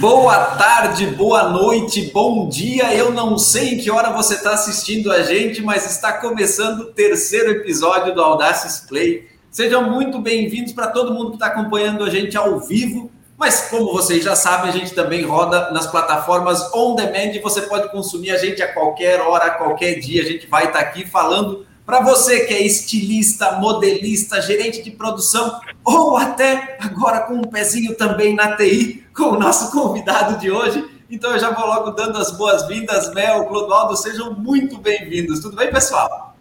Boa tarde, boa noite, bom dia. Eu não sei em que hora você está assistindo a gente, mas está começando o terceiro episódio do Audaces Play. Sejam muito bem-vindos para todo mundo que está acompanhando a gente ao vivo. Mas como vocês já sabem, a gente também roda nas plataformas on demand você pode consumir a gente a qualquer hora, a qualquer dia. A gente vai estar tá aqui falando para você que é estilista, modelista, gerente de produção ou até agora com um pezinho também na TI, com o nosso convidado de hoje. Então eu já vou logo dando as boas-vindas, Mel, Clodoaldo, sejam muito bem-vindos. Tudo bem, pessoal?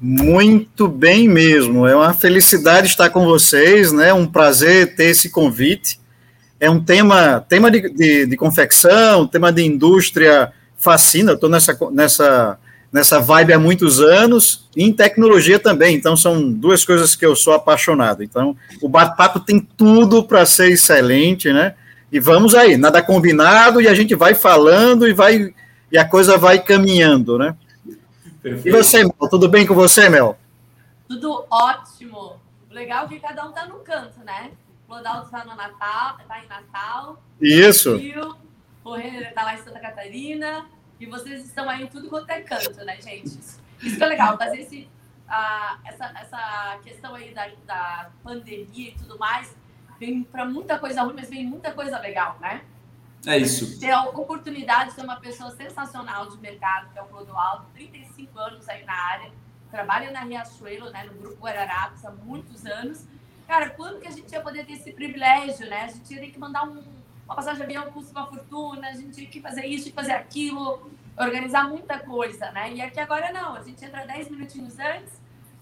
Muito bem mesmo. É uma felicidade estar com vocês, né? Um prazer ter esse convite. É um tema, tema de, de, de confecção, tema de indústria fascina. Estou nessa, nessa nessa vibe há muitos anos, e em tecnologia também. Então, são duas coisas que eu sou apaixonado. Então, o bate-papo tem tudo para ser excelente, né? E vamos aí, nada combinado, e a gente vai falando e vai e a coisa vai caminhando, né? Perfeito. E você, Mel? Tudo bem com você, Mel? Tudo ótimo. Legal é que cada um tá no canto, né? O Clodaldo está no Natal, tá em Natal. Isso. O Renner tá lá em Santa Catarina. E vocês estão aí em tudo quanto é canto, né, gente? Isso, que é legal, fazer esse, uh, essa, essa questão aí da, da pandemia e tudo mais, vem para muita coisa ruim, mas vem muita coisa legal, né? É isso. Ter a oportunidade de ter uma pessoa sensacional de mercado, que é o Clodoaldo, 35 anos aí na área, trabalha na Riachuelo, né, no Grupo Guararapes há muitos anos. Cara, quando que a gente ia poder ter esse privilégio, né? A gente ia ter que mandar um, uma passagem de avião custa uma fortuna, a gente tinha que fazer isso, tinha que fazer aquilo, organizar muita coisa, né? E aqui agora não, a gente entra 10 minutinhos antes,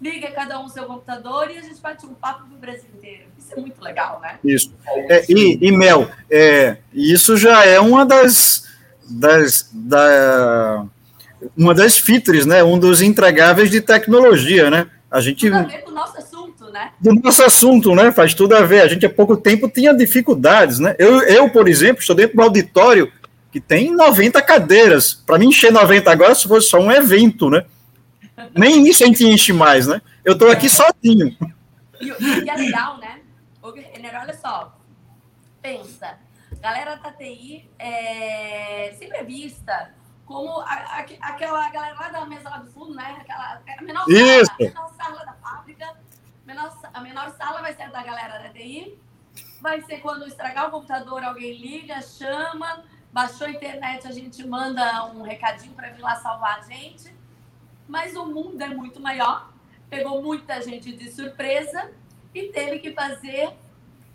liga cada um o seu computador e a gente bate um papo pro Brasil inteiro. Isso é muito legal, né? Isso. É, e, e, Mel, é, isso já é uma das, das da, uma das features, né? Um dos entregáveis de tecnologia, né? A gente. Tudo a ver com assunto, né? Do nosso assunto, né? Faz tudo a ver. A gente há pouco tempo tinha dificuldades, né? Eu, eu por exemplo, estou dentro do auditório que tem 90 cadeiras. Para mim encher 90 agora, se fosse só um evento, né? Nem isso a gente enche mais, né? Eu estou aqui sozinho. E, e é legal, né? Olha só, pensa, galera da TI é sempre é vista como a, a, aquela galera lá da mesa lá do fundo, né? Aquela, a menor sala, a menor sala da fábrica, menor, a menor sala vai ser da galera da TI, vai ser quando estragar o computador, alguém liga, chama, baixou a internet, a gente manda um recadinho para vir lá salvar a gente. Mas o mundo é muito maior, pegou muita gente de surpresa e teve que fazer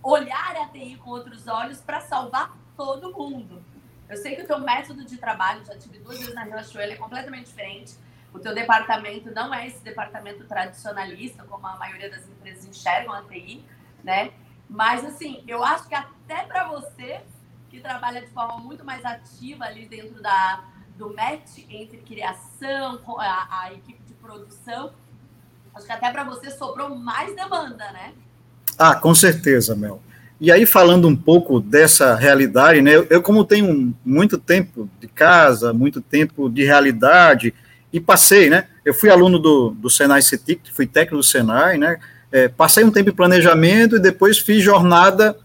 olhar a TI com outros olhos para salvar todo mundo. Eu sei que o teu método de trabalho, já tive duas vezes na Riachuelo, é completamente diferente. O teu departamento não é esse departamento tradicionalista, como a maioria das empresas enxergam a TI, né? Mas, assim, eu acho que até para você, que trabalha de forma muito mais ativa ali dentro da, do match entre criação, a, a equipe de produção, acho que até para você sobrou mais demanda, né? Ah, com certeza, Mel. E aí, falando um pouco dessa realidade, né, eu, eu, como tenho muito tempo de casa, muito tempo de realidade, e passei, né, eu fui aluno do, do Senai CETIC, fui técnico do Senai, né, é, passei um tempo em planejamento e depois fiz jornada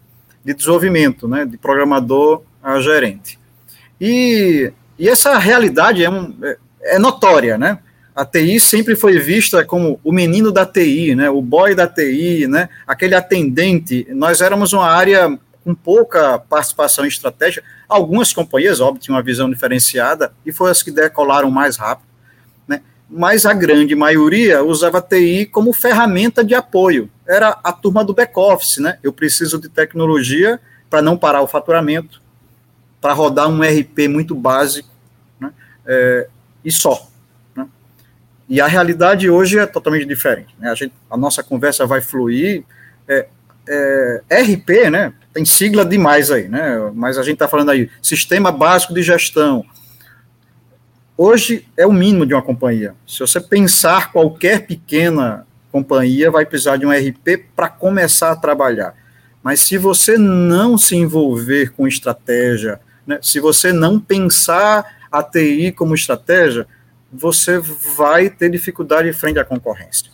de desenvolvimento, né, de programador a gerente. E, e essa realidade é, um, é, é notória, né, a TI sempre foi vista como o menino da TI, né, o boy da TI, né, aquele atendente. Nós éramos uma área com pouca participação em estratégia. Algumas companhias, óbvio, tinham uma visão diferenciada e foram as que decolaram mais rápido. Né, mas a grande maioria usava TI como ferramenta de apoio. Era a turma do back-office, né? Eu preciso de tecnologia para não parar o faturamento, para rodar um RP muito básico, né? É, e só. E a realidade hoje é totalmente diferente. Né? A, gente, a nossa conversa vai fluir. É, é, RP, né? Tem sigla demais aí, né? Mas a gente está falando aí, Sistema Básico de Gestão. Hoje é o mínimo de uma companhia. Se você pensar qualquer pequena companhia, vai precisar de um RP para começar a trabalhar. Mas se você não se envolver com estratégia, né, se você não pensar a TI como estratégia, você vai ter dificuldade frente à concorrência.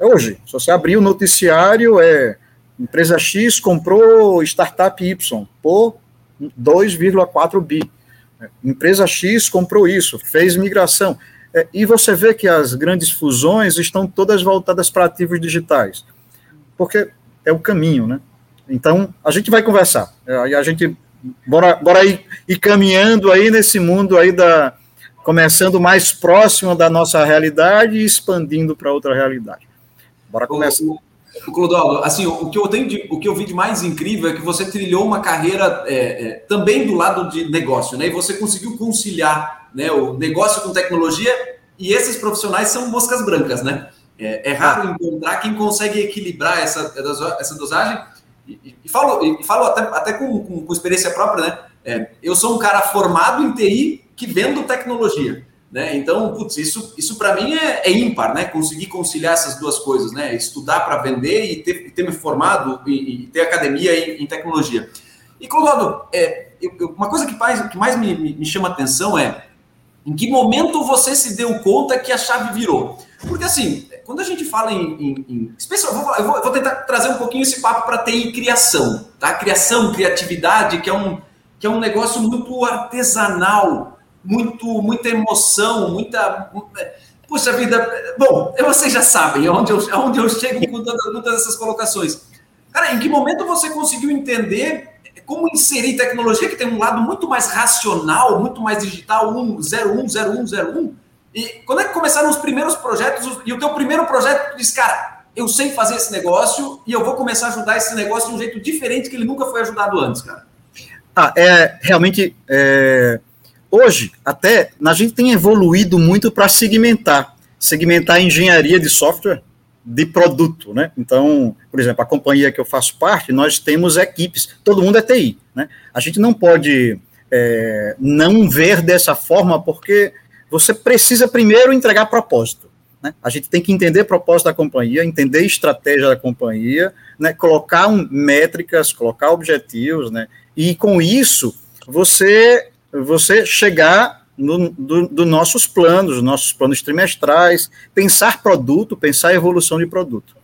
Hoje, se você abrir o noticiário, é empresa X comprou startup Y por 2,4 bi. Empresa X comprou isso, fez migração. É, e você vê que as grandes fusões estão todas voltadas para ativos digitais, porque é o caminho, né? Então, a gente vai conversar. Aí a gente, bora, bora ir, ir caminhando aí nesse mundo aí da, começando mais próximo da nossa realidade e expandindo para outra realidade. Bora começar. O, Clodoaldo, assim, o que eu tenho de, o que eu vi de mais incrível é que você trilhou uma carreira é, é, também do lado de negócio, né? E você conseguiu conciliar né, o negócio com tecnologia, e esses profissionais são moscas brancas, né? É, é raro encontrar quem consegue equilibrar essa, essa dosagem. E, e falo, e falo até, até com, com, com experiência própria, né? É, eu sou um cara formado em TI que vendo tecnologia. Né? Então, putz, isso, isso para mim é, é, ímpar, né? Conseguir conciliar essas duas coisas, né? Estudar para vender e ter, ter me formado e, e ter academia em, em, tecnologia. E, Clodoaldo, é, uma coisa que mais, que mais me, me, chama atenção é em que momento você se deu conta que a chave virou? Porque assim, quando a gente fala em. em, em especial, eu, vou, eu, vou, tentar trazer um pouquinho esse papo para TI criação, tá? Criação, criatividade, que é um, que é um negócio muito artesanal, muito, muita emoção, muita. Puxa vida, bom, vocês já sabem aonde eu, aonde eu chego com todas, essas colocações. Cara, em que momento você conseguiu entender como inserir tecnologia que tem um lado muito mais racional, muito mais digital, 1, 01, 01, 01. E quando é que começaram os primeiros projetos? E o teu primeiro projeto, tu disse, cara, eu sei fazer esse negócio e eu vou começar a ajudar esse negócio de um jeito diferente que ele nunca foi ajudado antes, cara. Ah, é, realmente, é, hoje, até, a gente tem evoluído muito para segmentar, segmentar a engenharia de software de produto, né? Então, por exemplo, a companhia que eu faço parte, nós temos equipes, todo mundo é TI, né? A gente não pode é, não ver dessa forma, porque você precisa primeiro entregar propósito. Né? A gente tem que entender propósito da companhia, entender estratégia da companhia, né? colocar um, métricas, colocar objetivos, né? e com isso você, você chegar no, do, do, nossos planos, nossos planos trimestrais, pensar produto, pensar evolução de produto.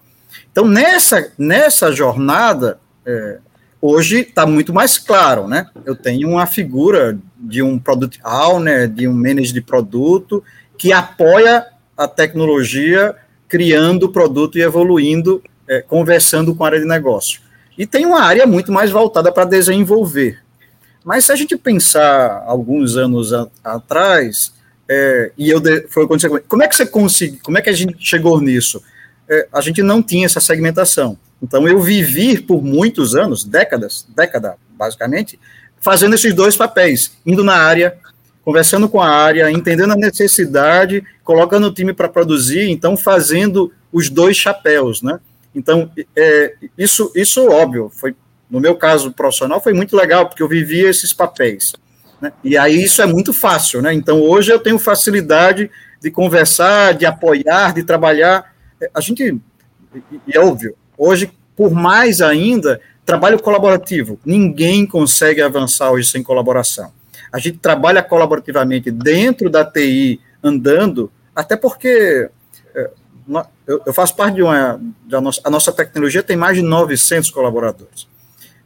Então, nessa, nessa jornada, é, hoje está muito mais claro, né? Eu tenho uma figura de um product owner, de um manager de produto, que apoia a tecnologia, criando o produto e evoluindo, é, conversando com a área de negócio. E tem uma área muito mais voltada para desenvolver. Mas se a gente pensar alguns anos a, atrás, é, e eu de, foi quando como é que você conseguiu, como é que a gente chegou nisso? É, a gente não tinha essa segmentação. Então eu vivi por muitos anos, décadas, década basicamente, fazendo esses dois papéis, indo na área, conversando com a área, entendendo a necessidade, colocando o time para produzir, então fazendo os dois chapéus, né? Então, é, isso, isso óbvio, foi no meu caso profissional, foi muito legal, porque eu vivia esses papéis. Né? E aí isso é muito fácil, né? Então hoje eu tenho facilidade de conversar, de apoiar, de trabalhar. A gente, e é óbvio, hoje, por mais ainda, trabalho colaborativo. Ninguém consegue avançar hoje sem colaboração. A gente trabalha colaborativamente dentro da TI, andando, até porque é, eu faço parte de uma. De a, nossa, a nossa tecnologia tem mais de 900 colaboradores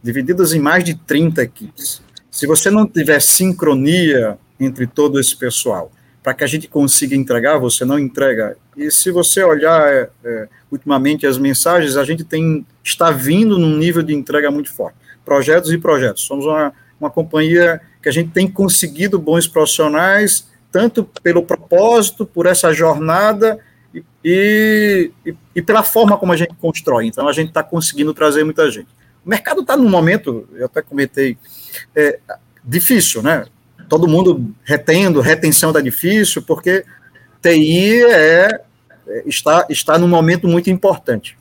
divididas em mais de 30 equipes. Se você não tiver sincronia entre todo esse pessoal, para que a gente consiga entregar, você não entrega. E se você olhar é, é, ultimamente as mensagens, a gente tem está vindo num nível de entrega muito forte. Projetos e projetos. Somos uma, uma companhia que a gente tem conseguido bons profissionais, tanto pelo propósito, por essa jornada e, e, e pela forma como a gente constrói. Então, a gente está conseguindo trazer muita gente. O mercado está num momento, eu até comentei, é, difícil, né? Todo mundo retendo, retenção está difícil, porque TI é, é, está, está num momento muito importante.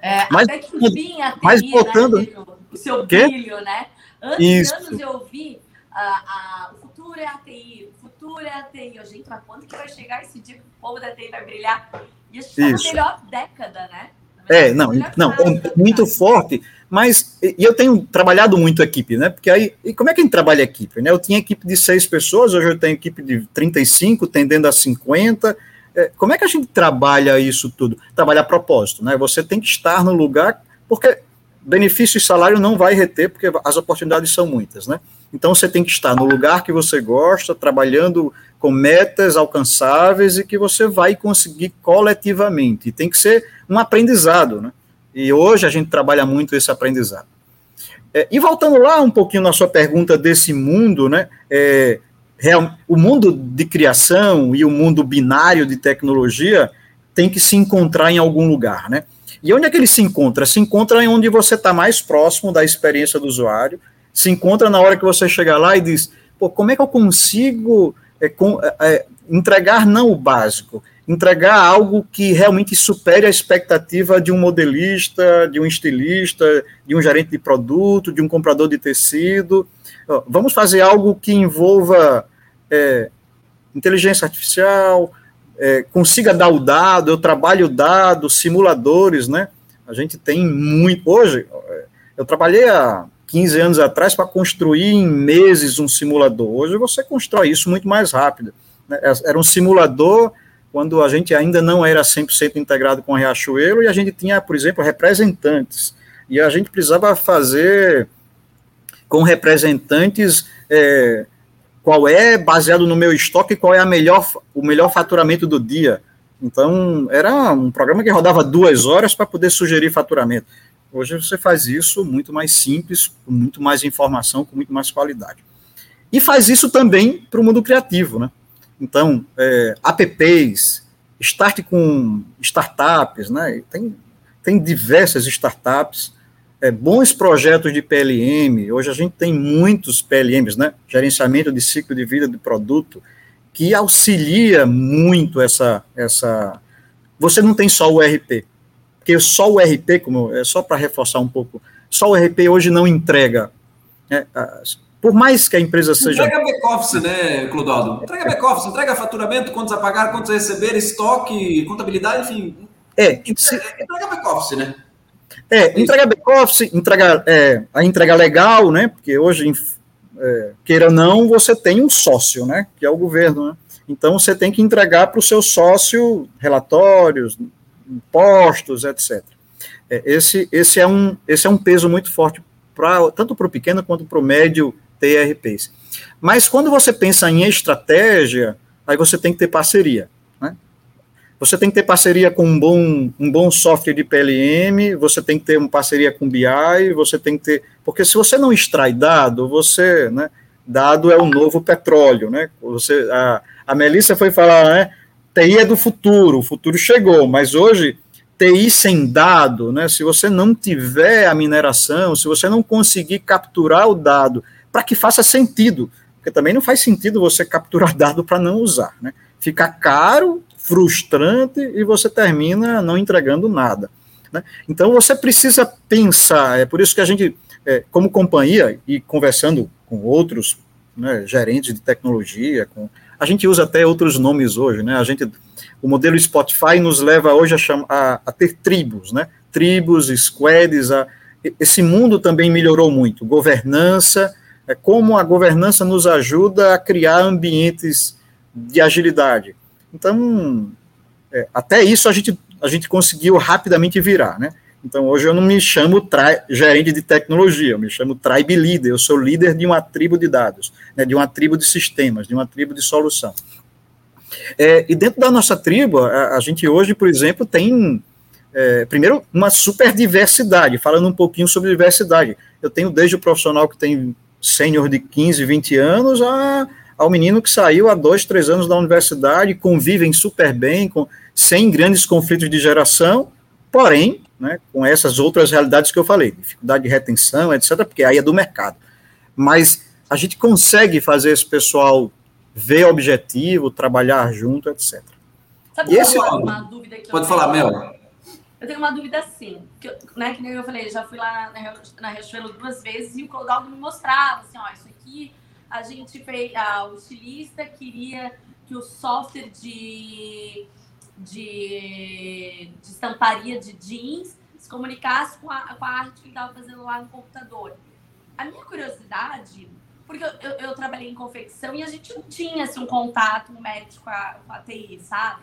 É, mas, até que enfim, a TI, mas voltando, né, o seu brilho, né? Antes Isso. anos eu ouvi uh, o futuro é a TI, o futuro é a TI. Eu, gente, mas quando que vai chegar esse dia que o povo da TI vai brilhar? E a gente está na melhor década, né? É, não, não, é muito forte, mas e eu tenho trabalhado muito equipe, né? Porque aí, e como é que a gente trabalha equipe, né? Eu tinha equipe de seis pessoas, hoje eu tenho equipe de 35, tendendo a 50. É, como é que a gente trabalha isso tudo? Trabalhar propósito, né? Você tem que estar no lugar, porque benefício e salário não vai reter, porque as oportunidades são muitas, né? Então você tem que estar no lugar que você gosta, trabalhando com metas alcançáveis e que você vai conseguir coletivamente. E tem que ser um aprendizado, né? E hoje a gente trabalha muito esse aprendizado. É, e voltando lá um pouquinho na sua pergunta desse mundo, né? É, real, o mundo de criação e o mundo binário de tecnologia tem que se encontrar em algum lugar, né? E onde é que ele se encontra? Se encontra em onde você está mais próximo da experiência do usuário, se encontra na hora que você chega lá e diz, pô, como é que eu consigo é, com, é, é, entregar não o básico, entregar algo que realmente supere a expectativa de um modelista, de um estilista, de um gerente de produto, de um comprador de tecido. Vamos fazer algo que envolva é, inteligência artificial, é, consiga dar o dado, eu trabalho dados, simuladores, né? A gente tem muito. Hoje, é, eu trabalhei há 15 anos atrás para construir em meses um simulador. Hoje você constrói isso muito mais rápido. Né? Era um simulador quando a gente ainda não era 100% integrado com a Riachuelo e a gente tinha, por exemplo, representantes. E a gente precisava fazer com representantes é, qual é, baseado no meu estoque, qual é a melhor, o melhor faturamento do dia. Então, era um programa que rodava duas horas para poder sugerir faturamento. Hoje você faz isso muito mais simples, com muito mais informação, com muito mais qualidade. E faz isso também para o mundo criativo, né? Então, é, apps, start com startups, né? Tem, tem diversas startups é, bons projetos de PLM, hoje a gente tem muitos PLMs, né, gerenciamento de ciclo de vida de produto, que auxilia muito essa, essa, você não tem só o RP, porque só o RP, como é só para reforçar um pouco, só o RP hoje não entrega, né, por mais que a empresa seja... Entrega back-office, né, Clodoaldo? Entrega back-office, entrega faturamento, quantos a pagar, quantos a receber, estoque, contabilidade, enfim... É, entrega, entrega back-office, né? É, entrega back-office, entrega, é, a entrega legal, né? Porque hoje, é, queira ou não, você tem um sócio, né? Que é o governo, né? Então você tem que entregar para o seu sócio relatórios, impostos, etc. É, esse, esse, é um, esse é um peso muito forte pra, tanto para o pequeno quanto para o médio TRPs. Mas quando você pensa em estratégia, aí você tem que ter parceria. Você tem que ter parceria com um bom, um bom software de PLM, você tem que ter uma parceria com BI, você tem que ter. Porque se você não extrai dado, você. Né, dado é o novo petróleo. Né? Você, a, a Melissa foi falar, né? TI é do futuro, o futuro chegou, mas hoje TI sem dado, né? Se você não tiver a mineração, se você não conseguir capturar o dado para que faça sentido, porque também não faz sentido você capturar dado para não usar, né? Fica caro frustrante e você termina não entregando nada. Né? Então você precisa pensar, é por isso que a gente, é, como companhia, e conversando com outros né, gerentes de tecnologia, com, a gente usa até outros nomes hoje, né? A gente, o modelo Spotify nos leva hoje a, chama, a, a ter tribos, né? Tribos, squads, a, esse mundo também melhorou muito. Governança, é como a governança nos ajuda a criar ambientes de agilidade. Então, é, até isso a gente, a gente conseguiu rapidamente virar, né? Então, hoje eu não me chamo gerente de tecnologia, eu me chamo tribe leader, eu sou líder de uma tribo de dados, né, de uma tribo de sistemas, de uma tribo de solução. É, e dentro da nossa tribo, a, a gente hoje, por exemplo, tem, é, primeiro, uma super diversidade, falando um pouquinho sobre diversidade. Eu tenho desde o profissional que tem sênior de 15, 20 anos a ao menino que saiu há dois, três anos da universidade, convivem super bem, com, sem grandes conflitos de geração, porém, né, com essas outras realidades que eu falei, dificuldade de retenção, etc., porque aí é do mercado. Mas a gente consegue fazer esse pessoal ver objetivo, trabalhar junto, etc. Sabe e esse... uma dúvida que Pode falar, Mel. Eu tenho uma dúvida assim, que, né, que nem eu falei, já fui lá na, na Riachuelo duas vezes e o Clodaldo me mostrava, assim, ó, isso aqui a gente fez, a, o estilista queria que o software de, de, de estamparia de jeans se comunicasse com a, com a arte que ele estava fazendo lá no computador. A minha curiosidade, porque eu, eu, eu, trabalhei em confecção e a gente não tinha assim, um contato um médico com a, com a TI, sabe?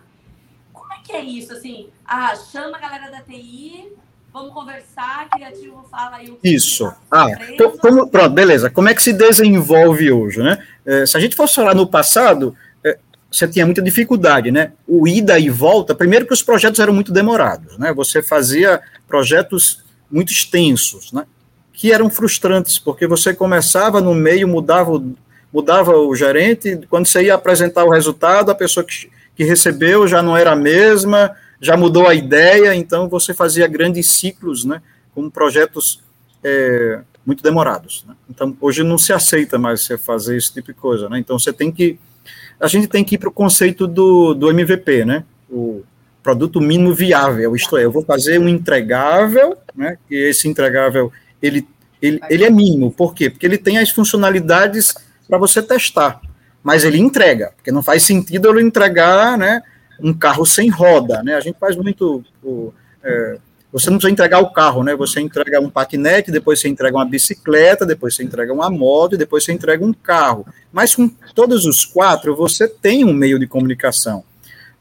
Como é que é isso? Assim, ah, chama a galera da TI Vamos conversar, criativo fala aí o que Isso. Tá ah, então, como, pronto, beleza. Como é que se desenvolve hoje, né? É, se a gente fosse falar no passado, é, você tinha muita dificuldade, né? O ida e volta, primeiro que os projetos eram muito demorados, né? Você fazia projetos muito extensos, né? Que eram frustrantes, porque você começava no meio, mudava, mudava o gerente, quando você ia apresentar o resultado, a pessoa que, que recebeu já não era a mesma, já mudou a ideia, então você fazia grandes ciclos, né, com projetos é, muito demorados. Né? Então, hoje não se aceita mais você fazer esse tipo de coisa, né? Então, você tem que, a gente tem que ir para o conceito do, do MVP, né? O produto mínimo viável, isto é, eu vou fazer um entregável, né? E esse entregável, ele, ele, ele é mínimo, por quê? Porque ele tem as funcionalidades para você testar, mas ele entrega, porque não faz sentido eu entregar, né? um carro sem roda, né? A gente faz muito. O, é, você não precisa entregar o carro, né? Você entrega um patinete, depois você entrega uma bicicleta, depois você entrega uma moto depois você entrega um carro. Mas com todos os quatro, você tem um meio de comunicação.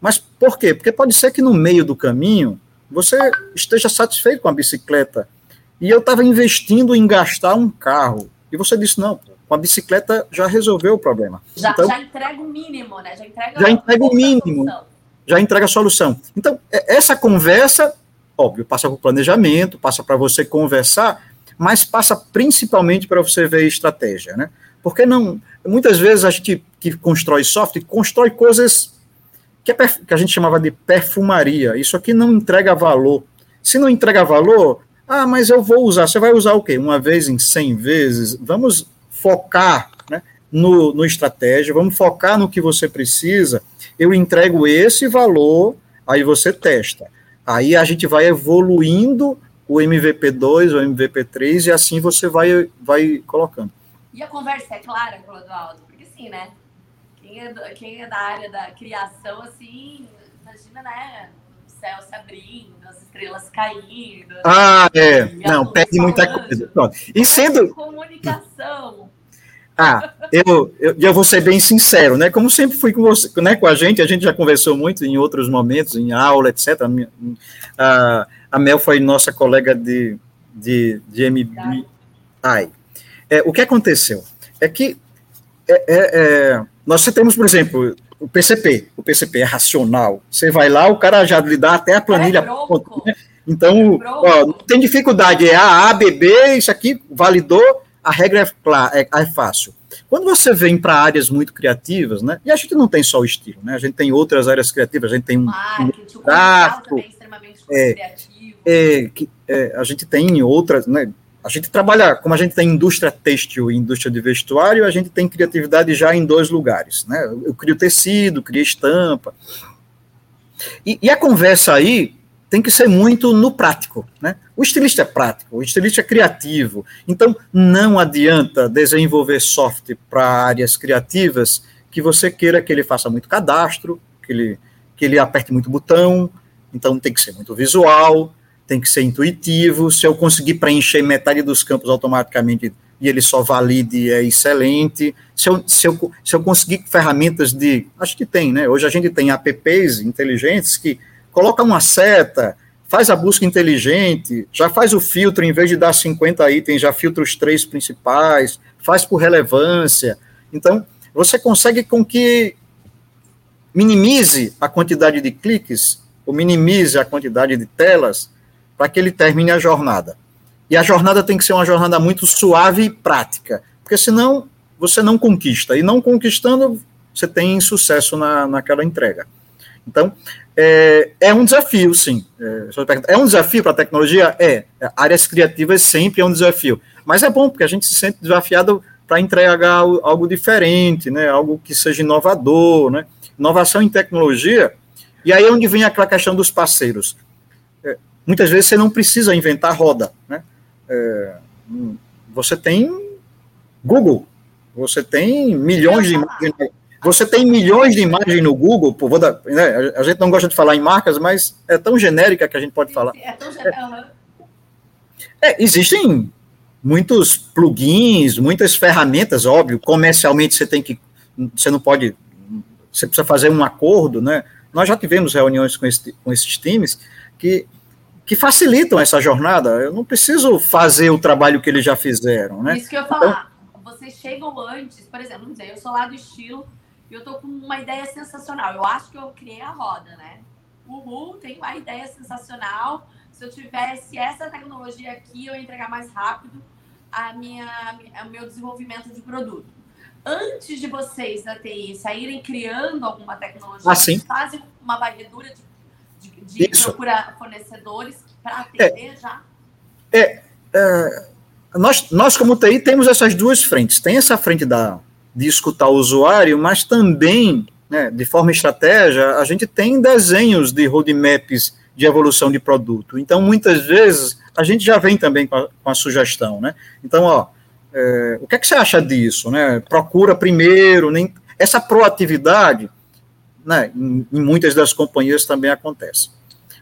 Mas por quê? Porque pode ser que no meio do caminho você esteja satisfeito com a bicicleta. E eu estava investindo em gastar um carro. E você disse, não, com a bicicleta já resolveu o problema. Já, então, já entrega o mínimo, né? Já entrega, já entrega o mínimo. Solução já entrega a solução. Então, é, essa conversa, óbvio, passa por planejamento, passa para você conversar, mas passa principalmente para você ver estratégia, né? Porque não, muitas vezes a gente que constrói software, constrói coisas que, é, que a gente chamava de perfumaria. Isso aqui não entrega valor. Se não entrega valor, ah, mas eu vou usar. Você vai usar o quê? Uma vez em 100 vezes? Vamos focar né, no, no estratégia, vamos focar no que você precisa eu entrego esse valor, aí você testa. Aí a gente vai evoluindo o MVP2, o MVP3, e assim você vai, vai colocando. E a conversa é clara, Clodoaldo? Porque sim, né? Quem é, quem é da área da criação, assim, imagina, né? Céu se abrindo, as estrelas caindo. Ah, é. Não, perde muita coisa. Pronto. E sendo. Comunicação. Ah, eu, eu, eu vou ser bem sincero, né? Como sempre fui com você, né, com a gente, a gente já conversou muito em outros momentos, em aula, etc. A, a Mel foi nossa colega de, de, de MBI. É, o que aconteceu? É que é, é, é, nós temos, por exemplo, o PCP. O PCP é racional. Você vai lá, o cara já lhe dá até a planilha. É né? Então, ó, não tem dificuldade. É A, A, B, B, isso aqui validou a regra é, clara, é, é fácil. Quando você vem para áreas muito criativas, né? E a gente não tem só o estilo, né? A gente tem outras áreas criativas, a gente tem um, Marketing, um gráfico, é extremamente é, criativo. É, que, é, a gente tem outras, né? A gente trabalha, como a gente tem indústria têxtil e indústria de vestuário, a gente tem criatividade já em dois lugares, né? Eu crio tecido, crio estampa. E, e a conversa aí tem que ser muito no prático, né? O estilista é prático, o estilista é criativo. Então, não adianta desenvolver software para áreas criativas que você queira que ele faça muito cadastro, que ele, que ele aperte muito botão. Então, tem que ser muito visual, tem que ser intuitivo. Se eu conseguir preencher metade dos campos automaticamente e ele só valide, é excelente. Se eu, se eu, se eu conseguir ferramentas de. Acho que tem, né? Hoje a gente tem apps inteligentes que colocam uma seta faz a busca inteligente, já faz o filtro, em vez de dar 50 itens, já filtra os três principais, faz por relevância. Então, você consegue com que minimize a quantidade de cliques, ou minimize a quantidade de telas, para que ele termine a jornada. E a jornada tem que ser uma jornada muito suave e prática, porque senão você não conquista. E não conquistando, você tem sucesso na, naquela entrega. Então, é, é um desafio, sim. É, é um desafio para a tecnologia? É. Áreas criativas sempre é um desafio. Mas é bom, porque a gente se sente desafiado para entregar algo diferente, né? algo que seja inovador. Né? Inovação em tecnologia. E aí é onde vem aquela questão dos parceiros. Muitas vezes você não precisa inventar roda. Né? É, você tem Google, você tem milhões de imagens você tem milhões de imagens no Google, pô, dar, né, a gente não gosta de falar em marcas, mas é tão genérica que a gente pode falar. É tão genérica. É, existem muitos plugins, muitas ferramentas, óbvio, comercialmente você tem que, você não pode, você precisa fazer um acordo, né? Nós já tivemos reuniões com, esse, com esses times que, que facilitam essa jornada. Eu não preciso fazer o trabalho que eles já fizeram, né? Isso que eu ia falar. Então, Vocês chegam antes, por exemplo, não sei, eu sou lá do estilo e eu tô com uma ideia sensacional. Eu acho que eu criei a roda, né? Uhul, tem uma ideia sensacional. Se eu tivesse essa tecnologia aqui, eu ia entregar mais rápido a minha, o meu desenvolvimento de produto. Antes de vocês da TI saírem criando alguma tecnologia, ah, vocês fazem uma varredura de, de, de procurar fornecedores para atender é, já? É, é, nós, nós, como TI, temos essas duas frentes. Tem essa frente da, de escutar o usuário, mas também, né, de forma estratégia, a gente tem desenhos de roadmaps de evolução de produto. Então, muitas vezes, a gente já vem também com a, com a sugestão, né? Então, ó, é, o que, é que você acha disso, né? Procura primeiro, nem essa proatividade, né? Em, em muitas das companhias também acontece.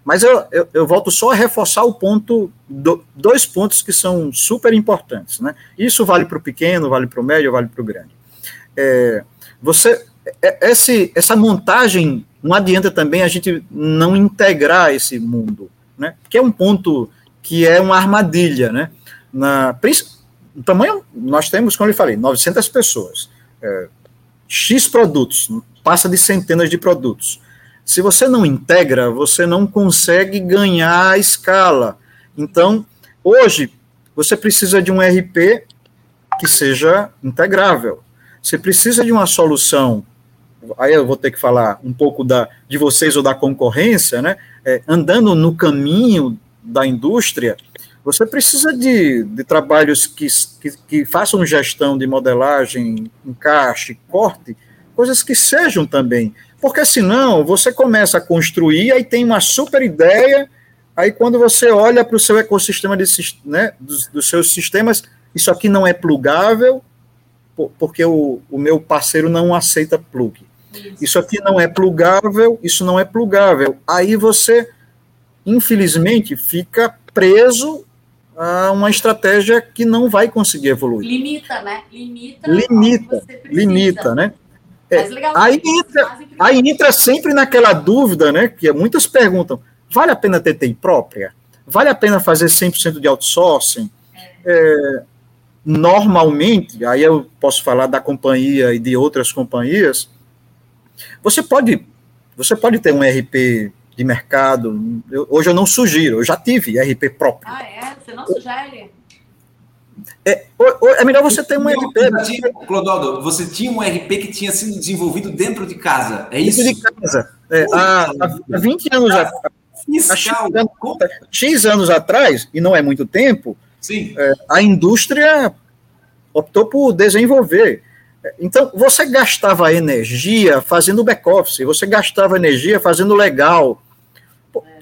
Mas eu, eu, eu, volto só a reforçar o ponto, do, dois pontos que são super importantes, né? Isso vale para o pequeno, vale para o médio, vale para o grande. É, você, é, esse, essa montagem, não adianta também a gente não integrar esse mundo, né? Que é um ponto que é uma armadilha, né? Na, o tamanho, nós temos, como eu falei, 900 pessoas, é, X produtos, passa de centenas de produtos. Se você não integra, você não consegue ganhar a escala. Então, hoje, você precisa de um RP que seja integrável. Você precisa de uma solução, aí eu vou ter que falar um pouco da, de vocês ou da concorrência, né? É, andando no caminho da indústria, você precisa de, de trabalhos que, que, que, façam gestão de modelagem, encaixe, corte, coisas que sejam também. Porque senão você começa a construir, aí tem uma super ideia, aí quando você olha para o seu ecossistema de, né, dos, dos seus sistemas, isso aqui não é plugável, porque o, o meu parceiro não aceita plug. Isso. aqui não é plugável, isso não é plugável. Aí você, infelizmente, fica preso a uma estratégia que não vai conseguir evoluir. Limita, né? Limita. Limita, limita, né? É, aí, entra, aí entra sempre naquela dúvida, né? Que muitas perguntam: vale a pena ter TI própria? Vale a pena fazer 100% de outsourcing? É. É, normalmente, aí eu posso falar da companhia e de outras companhias, você pode, você pode ter um RP de mercado. Eu, hoje eu não sugiro, eu já tive RP próprio. Ah, é? Você não sugere? É, é melhor você ter um RP. Tinha, Clodoaldo, você tinha um RP que tinha sido desenvolvido dentro de casa, é isso? Dentro de casa. É, há, há 20 anos atrás. X anos atrás, e não é muito tempo, Sim. É, a indústria optou por desenvolver. Então, você gastava energia fazendo back-office, você gastava energia fazendo legal.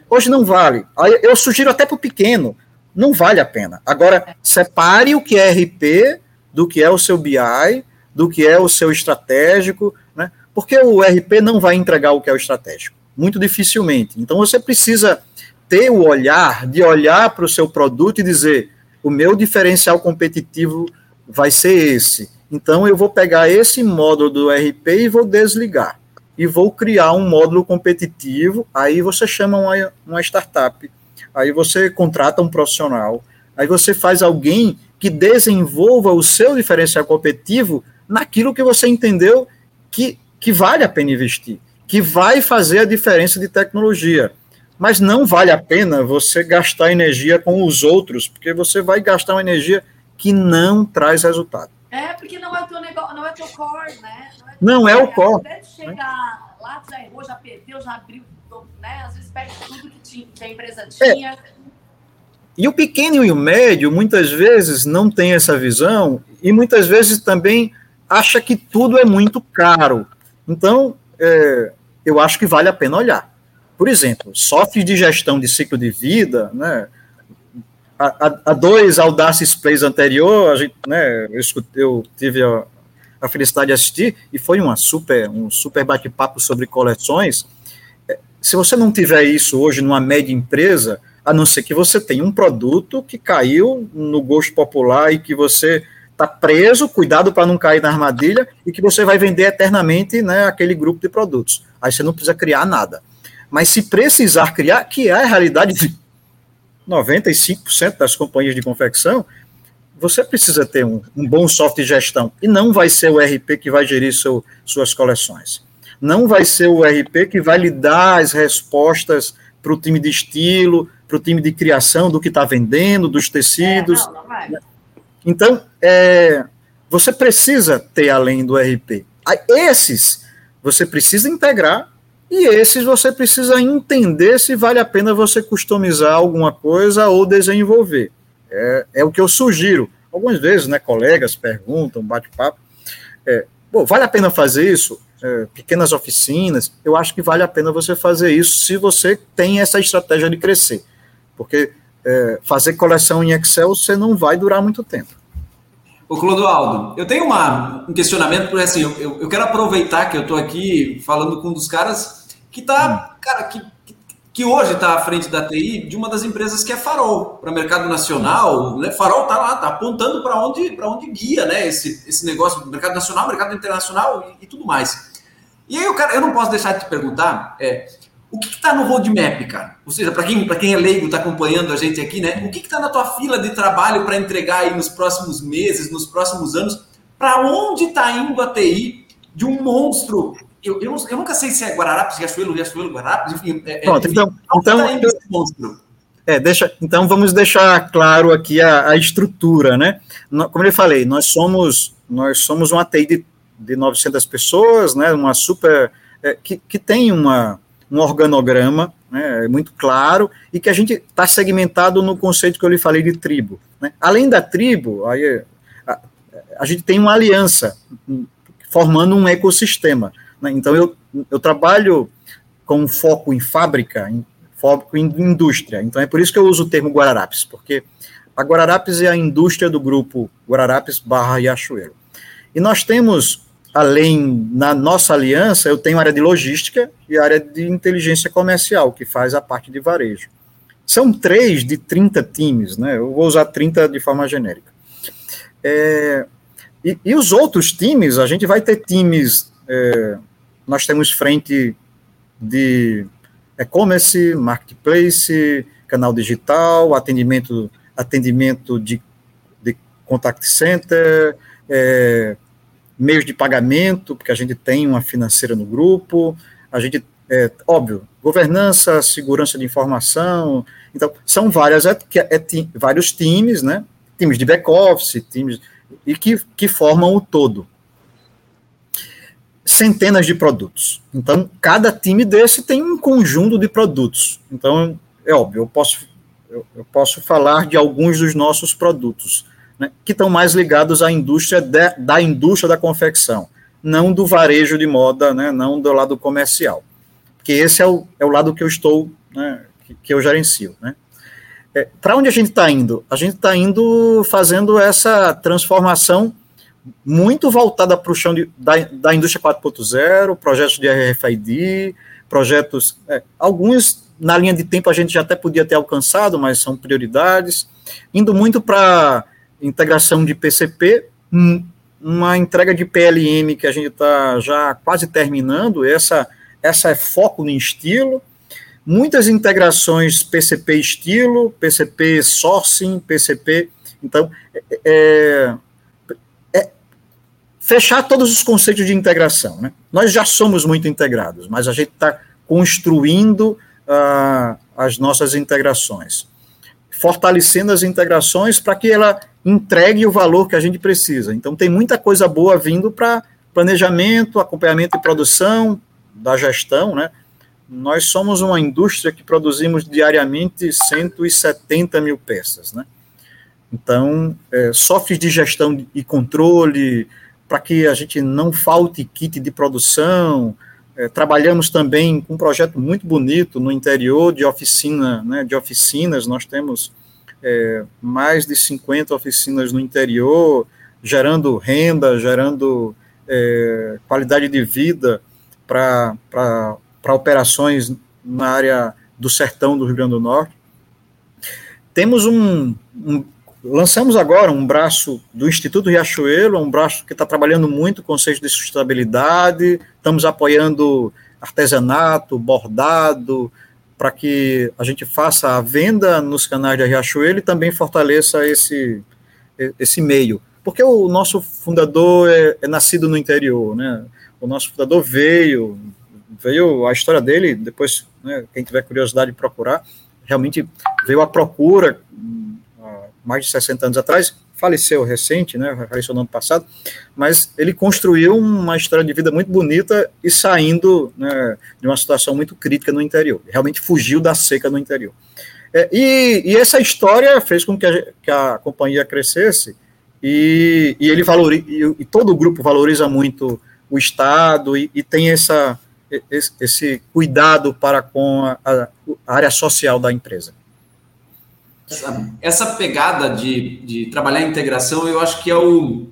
Hoje não vale. Eu sugiro até para o pequeno, não vale a pena. Agora, separe o que é RP do que é o seu BI, do que é o seu estratégico, né? porque o RP não vai entregar o que é o estratégico, muito dificilmente. Então, você precisa ter o olhar de olhar para o seu produto e dizer: o meu diferencial competitivo vai ser esse. Então, eu vou pegar esse módulo do RP e vou desligar. E vou criar um módulo competitivo. Aí você chama uma, uma startup. Aí você contrata um profissional. Aí você faz alguém que desenvolva o seu diferencial competitivo naquilo que você entendeu que, que vale a pena investir, que vai fazer a diferença de tecnologia. Mas não vale a pena você gastar energia com os outros, porque você vai gastar uma energia que não traz resultado. É, porque não é o teu negócio, não é teu core, né? Não é, não é o core. Até chegar lá, já errou, já perdeu, já abriu, né? Às vezes perde tudo que, a empresa é. tinha. É. E o pequeno e o médio, muitas vezes, não tem essa visão e muitas vezes também acha que tudo é muito caro. Então, é, eu acho que vale a pena olhar. Por exemplo, software de gestão de ciclo de vida, né? a, a, dois Audaces Plays anterior, a gente, né, eu, escutei, eu tive a, a, felicidade de assistir e foi uma super, um super bate-papo sobre coleções. Se você não tiver isso hoje numa média empresa, a não ser que você tenha um produto que caiu no gosto popular e que você está preso, cuidado para não cair na armadilha e que você vai vender eternamente né, aquele grupo de produtos. Aí você não precisa criar nada. Mas se precisar criar, que é a realidade 95% das companhias de confecção, você precisa ter um, um, bom software de gestão. E não vai ser o RP que vai gerir seu, suas coleções. Não vai ser o RP que vai lhe dar as respostas para o time de estilo, para o time de criação do que está vendendo, dos tecidos. É, não, não. Então, é, você precisa ter além do RP. Esses você precisa integrar e esses você precisa entender se vale a pena você customizar alguma coisa ou desenvolver. É, é o que eu sugiro. Algumas vezes, né, colegas perguntam, bate-papo. É, vale a pena fazer isso? É, pequenas oficinas, eu acho que vale a pena você fazer isso se você tem essa estratégia de crescer. Porque é, fazer coleção em Excel você não vai durar muito tempo. Ô, Clodoaldo, eu tenho uma, um questionamento, porque assim, eu, eu quero aproveitar que eu estou aqui falando com um dos caras que está, cara, que, que hoje está à frente da TI de uma das empresas que é Farol, para o mercado nacional. Né? Farol está lá, está apontando para onde, onde guia né? esse, esse negócio, mercado nacional, mercado internacional e, e tudo mais. E aí, eu, cara, eu não posso deixar de te perguntar, é, o que está no roadmap, cara? Ou seja, para quem, quem é leigo, está acompanhando a gente aqui, né? O que está na tua fila de trabalho para entregar aí nos próximos meses, nos próximos anos? Para onde está indo a TI de um monstro? Eu, eu, eu, nunca sei se é Guararapes, Riachuelo, Riachuelo, Guararapes, enfim. É, é Pronto, então, então, tá então monstro? É, deixa, então vamos deixar claro aqui a, a estrutura, né? Como eu falei, nós somos nós somos uma TI de, de 900 pessoas, né? Uma super é, que, que tem uma um organograma né, muito claro e que a gente está segmentado no conceito que eu lhe falei de tribo. Né? Além da tribo, aí, a, a, gente tem uma aliança formando um ecossistema. Né? Então, eu, eu trabalho com foco em fábrica, em foco em indústria. Então, é por isso que eu uso o termo Guararapes, porque a Guararapes é a indústria do grupo Guararapes barra Riachuelo. E nós temos além, na nossa aliança, eu tenho área de logística e área de inteligência comercial, que faz a parte de varejo. São três de 30 times, né? Eu vou usar 30 de forma genérica. É, e, e, os outros times, a gente vai ter times, é, nós temos frente de e-commerce, marketplace, canal digital, atendimento, atendimento de, de contact center, é, meios de pagamento, porque a gente tem uma financeira no grupo, a gente, é, óbvio, governança, segurança de informação, então, são várias, é, é, vários times, né, times de back-office, times, e que, que formam o todo. Centenas de produtos. Então, cada time desse tem um conjunto de produtos. Então, é óbvio, eu posso, eu, eu posso falar de alguns dos nossos produtos né, que estão mais ligados à indústria de, da indústria da confecção, não do varejo de moda, né, não do lado comercial, porque esse é o, é o lado que eu estou, né, que, que eu gerencio. Né. É, Para onde a gente está indo? A gente está indo fazendo essa transformação muito voltada para o chão de, da, da indústria 4.0, projetos de RFID, projetos, é, alguns na linha de tempo a gente já até podia ter alcançado, mas são prioridades, indo muito para integração de PCP, uma entrega de PLM que a gente está já quase terminando, essa, essa é foco no estilo, muitas integrações PCP estilo, PCP sourcing, PCP, então, é, é, é, fechar todos os conceitos de integração, né? Nós já somos muito integrados, mas a gente está construindo uh, as nossas integrações, fortalecendo as integrações para que ela entregue o valor que a gente precisa. Então, tem muita coisa boa vindo para planejamento, acompanhamento e produção da gestão, né? Nós somos uma indústria que produzimos diariamente 170 mil peças, né? Então, é, de gestão e controle, para que a gente não falte kit de produção. É, trabalhamos também com um projeto muito bonito no interior de oficina, né, de oficinas. Nós temos é, mais de 50 oficinas no interior, gerando renda, gerando é, qualidade de vida para operações na área do sertão do Rio Grande do Norte. Temos um, um lançamos agora um braço do Instituto Riachuelo, um braço que está trabalhando muito com conceito de sustentabilidade, estamos apoiando artesanato, bordado, para que a gente faça a venda nos canais de Riachuelo e também fortaleça esse, esse meio. Porque o nosso fundador é, é nascido no interior, né? O nosso fundador veio, veio a história dele, depois, né, quem tiver curiosidade de procurar, realmente veio à procura, há mais de 60 anos atrás, faleceu recente, né, faleceu no ano passado, mas ele construiu uma história de vida muito bonita e saindo né, de uma situação muito crítica no interior, realmente fugiu da seca no interior. É, e, e, essa história fez com que a, que a companhia crescesse e, e ele valoriza, e, e, todo o grupo valoriza muito o Estado e, tem essa, esse, esse, cuidado para com a, a área social da empresa essa pegada de, de trabalhar a integração, eu acho que é o.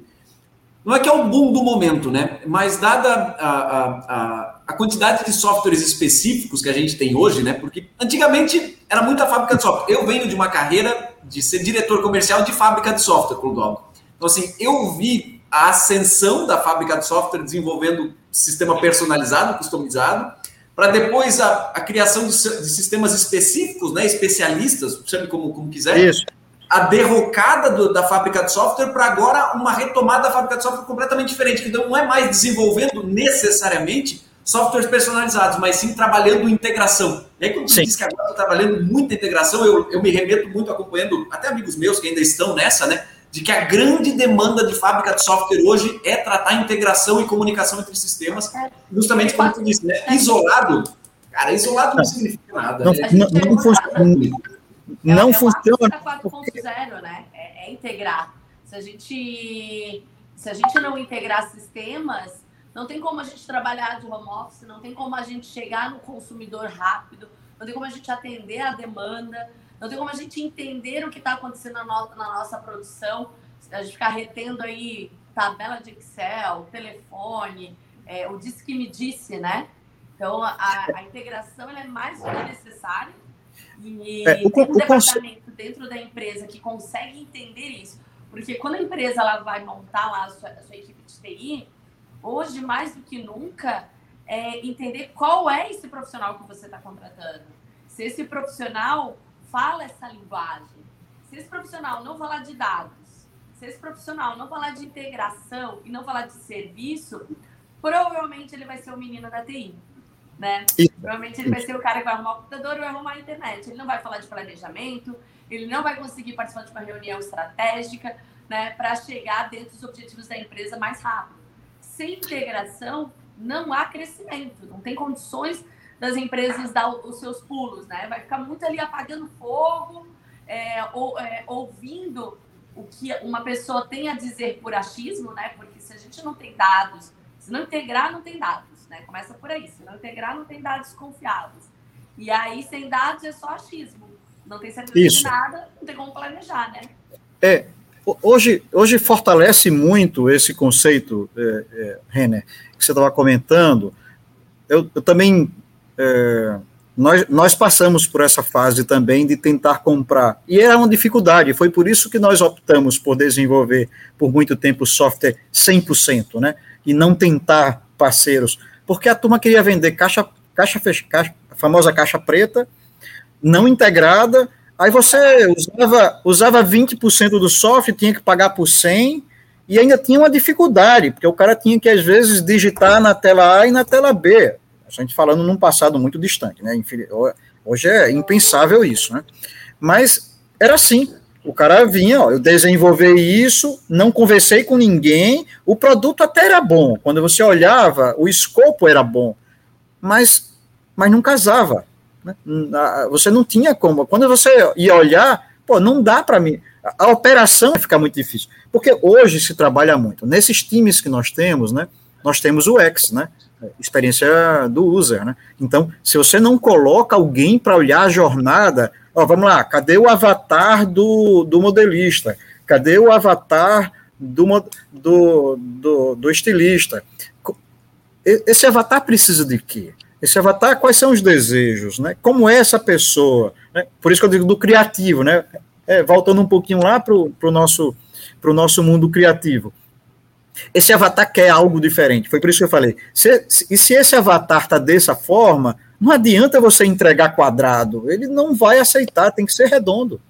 Não é que é o boom do momento, né? Mas dada a, a, a, quantidade de softwares específicos que a gente tem hoje, né? Porque antigamente era muita fábrica de software. Eu venho de uma carreira de ser diretor comercial de fábrica de software, Clodoaldo. Então, assim, eu vi a ascensão da fábrica de software desenvolvendo sistema personalizado, customizado, para depois a, a criação de, de, sistemas específicos, né, especialistas, chame como, como quiser, Isso. a derrocada do, da fábrica de software para agora uma retomada da fábrica de software completamente diferente, que então não é mais desenvolvendo necessariamente softwares personalizados, mas sim trabalhando integração. E aí, quando você diz que agora está trabalhando muita integração, eu, eu me remeto muito acompanhando até amigos meus que ainda estão nessa, né? De que a grande demanda de fábrica de software hoje é tratar integração e comunicação entre sistemas, é. justamente como tu disse, né? É. Isolado, cara, isolado não significa nada. Não, né? não, não, funciona. Não funciona. 4.0, né? É, é integrar. Se a gente se a gente não integrar sistemas, não tem como a gente trabalhar de home office, não tem como a gente chegar no consumidor rápido, não tem como a gente atender a demanda. Não tem como a gente entender o que está acontecendo na, no, na nossa produção, a gente ficar retendo aí tabela de Excel, telefone, é, o disse que me disse, né? Então, a, a integração é mais do que necessária. E é, o, tem um departamento dentro da empresa que consegue entender isso. Porque quando a empresa ela vai montar lá a sua, a sua equipe de TI, hoje, mais do que nunca, é entender qual é esse profissional que você está contratando. Se esse profissional fala essa linguagem, se esse profissional não falar de dados, se esse profissional não falar de integração e não falar de serviço, provavelmente ele vai ser o menino da TI. Né? Provavelmente ele vai ser o cara que vai arrumar o computador ou vai arrumar a internet. Ele não vai falar de planejamento, ele não vai conseguir participar de uma reunião estratégica né, para chegar dentro dos objetivos da empresa mais rápido. Sem integração, não há crescimento, não tem condições das empresas dar os seus pulos, né? Vai ficar muito ali apagando fogo, é, ou, é, ouvindo o que uma pessoa tem a dizer por achismo, né? Porque se a gente não tem dados, se não integrar, não tem dados, né? Começa por aí. Se não integrar, não tem dados confiáveis. E aí, sem dados, é só achismo. Não tem certeza Isso. de nada, não tem como planejar, né? É, hoje, hoje fortalece muito esse conceito, é, é, Renner, que você estava comentando. Eu, eu, também é, nós, nós passamos por essa fase também de tentar comprar. E era uma dificuldade, foi por isso que nós optamos por desenvolver por muito tempo software 100%, né? E não tentar parceiros. Porque a turma queria vender caixa, caixa, caixa a famosa caixa preta, não integrada, aí você usava, usava 20% do software, tinha que pagar por 100%, e ainda tinha uma dificuldade, porque o cara tinha que, às vezes, digitar na tela A e na tela B a gente falando num passado muito distante, né? Hoje é impensável isso, né? Mas era assim. O cara vinha, ó, eu desenvolvi isso, não conversei com ninguém, o produto até era bom. Quando você olhava, o escopo era bom, mas, mas não casava. Né? Você não tinha como. Quando você ia olhar, pô, não dá para mim. A operação fica muito difícil. Porque hoje se trabalha muito. Nesses times que nós temos, né? Nós temos o X, né? Experiência do user, né? Então, se você não coloca alguém para olhar a jornada, ó, vamos lá, cadê o avatar do, do modelista? Cadê o avatar do, do, do, do estilista? Esse avatar precisa de quê? Esse avatar, quais são os desejos, né? Como é essa pessoa? Né? Por isso que eu digo do criativo, né? É, voltando um pouquinho lá para o nosso, nosso mundo criativo esse avatar quer algo diferente. Foi por isso que eu falei. Se, se, e se esse avatar está dessa forma, Não adianta você entregar quadrado, ele não vai aceitar, tem que ser redondo.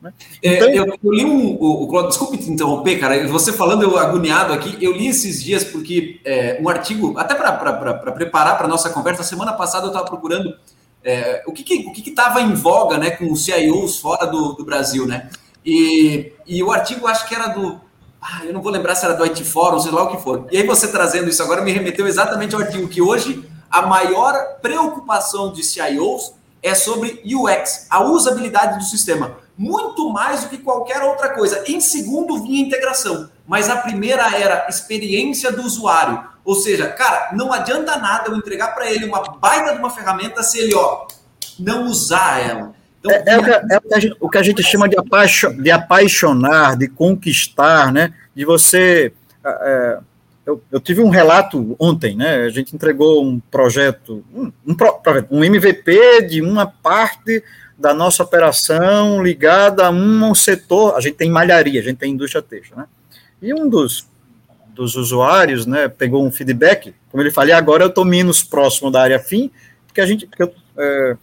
Né? É, então, eu, eu, li um. O, o, desculpe te interromper, cara. Você falando, eu agoniado aqui. Eu li esses dias porque é, um artigo, até para preparar para a nossa conversa, semana passada eu estava procurando é, o que estava que, que que em voga né, com os CIOs fora do, do Brasil, né? E, e o artigo acho que era do. Ah, eu não vou lembrar se era do IT Forum, sei lá o que for. E aí você trazendo isso agora me remeteu exatamente ao artigo que hoje a maior preocupação de CIOs é sobre UX, a usabilidade do sistema muito mais do que qualquer outra coisa. Em segundo vinha integração, mas a primeira era experiência do usuário. Ou seja, cara, não adianta nada eu entregar para ele uma baita de uma ferramenta se ele, ó, não usar ela. Então, é, é, o, que, é o, que gente, o, que, a gente chama de, apaixo, de apaixonar, de conquistar, né? De você. É, é eu, eu, tive um relato ontem, né? A gente entregou um projeto, um, um, um MVP de uma parte da nossa operação ligada a um setor, a gente tem malharia, a gente tem indústria têxtil, né? E um dos, dos usuários, né, pegou um feedback, como ele falei, agora eu estou menos próximo da área fim, porque a gente, porque eu, é,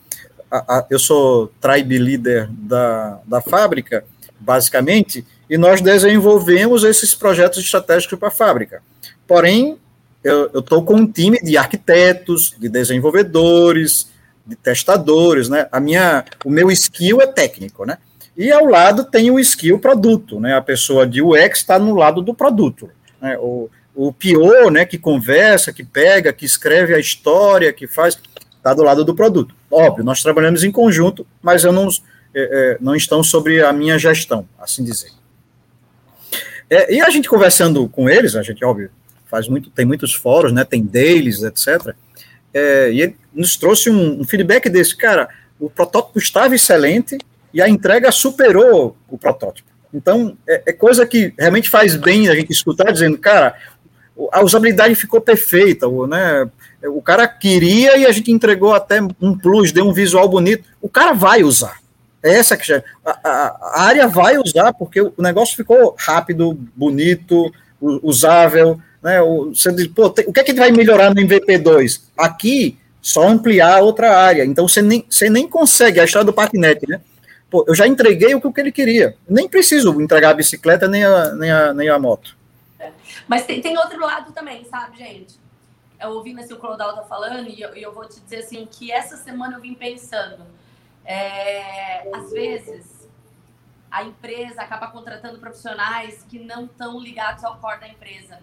a, a, eu sou tribe leader da, da fábrica, basicamente, e nós desenvolvemos esses projetos estratégicos para a fábrica. Porém, eu estou com um time de arquitetos, de desenvolvedores, de testadores, né? A minha, o meu skill é técnico, né? E ao lado tem o skill produto, né? A pessoa de UX está no lado do produto, né? O, o PO, né? Que conversa, que pega, que escreve a história, que faz, está do lado do produto. Óbvio, nós trabalhamos em conjunto, mas eu não, é, é, não estão sobre a minha gestão, assim dizer. É, e a gente conversando com eles, a gente, óbvio, faz muito, tem muitos fóruns, né? Tem deles, etc é, e ele nos trouxe um, um, feedback desse, cara, o protótipo estava excelente e a entrega superou o protótipo. Então, é, é coisa que realmente faz bem a gente escutar, dizendo, cara, a usabilidade ficou perfeita, o, né, o cara queria e a gente entregou até um plus, deu um visual bonito, o cara vai usar. É essa que a, a, área vai usar, porque o negócio ficou rápido, bonito, usável, né? Você diz, pô, tem, o que é que vai melhorar no MVP2? Aqui, só ampliar outra área. Então você nem, você nem consegue, a história do patinete, né? Pô, eu já entreguei o que ele queria. Nem preciso entregar a bicicleta nem a, nem a, nem a moto. É. Mas tem, tem outro lado também, sabe, gente? Eu ouvi nesse o Clodal tá falando e eu, eu, vou te dizer assim que essa semana eu vim pensando. É, às vezes a empresa acaba contratando profissionais que não estão ligados ao core da empresa.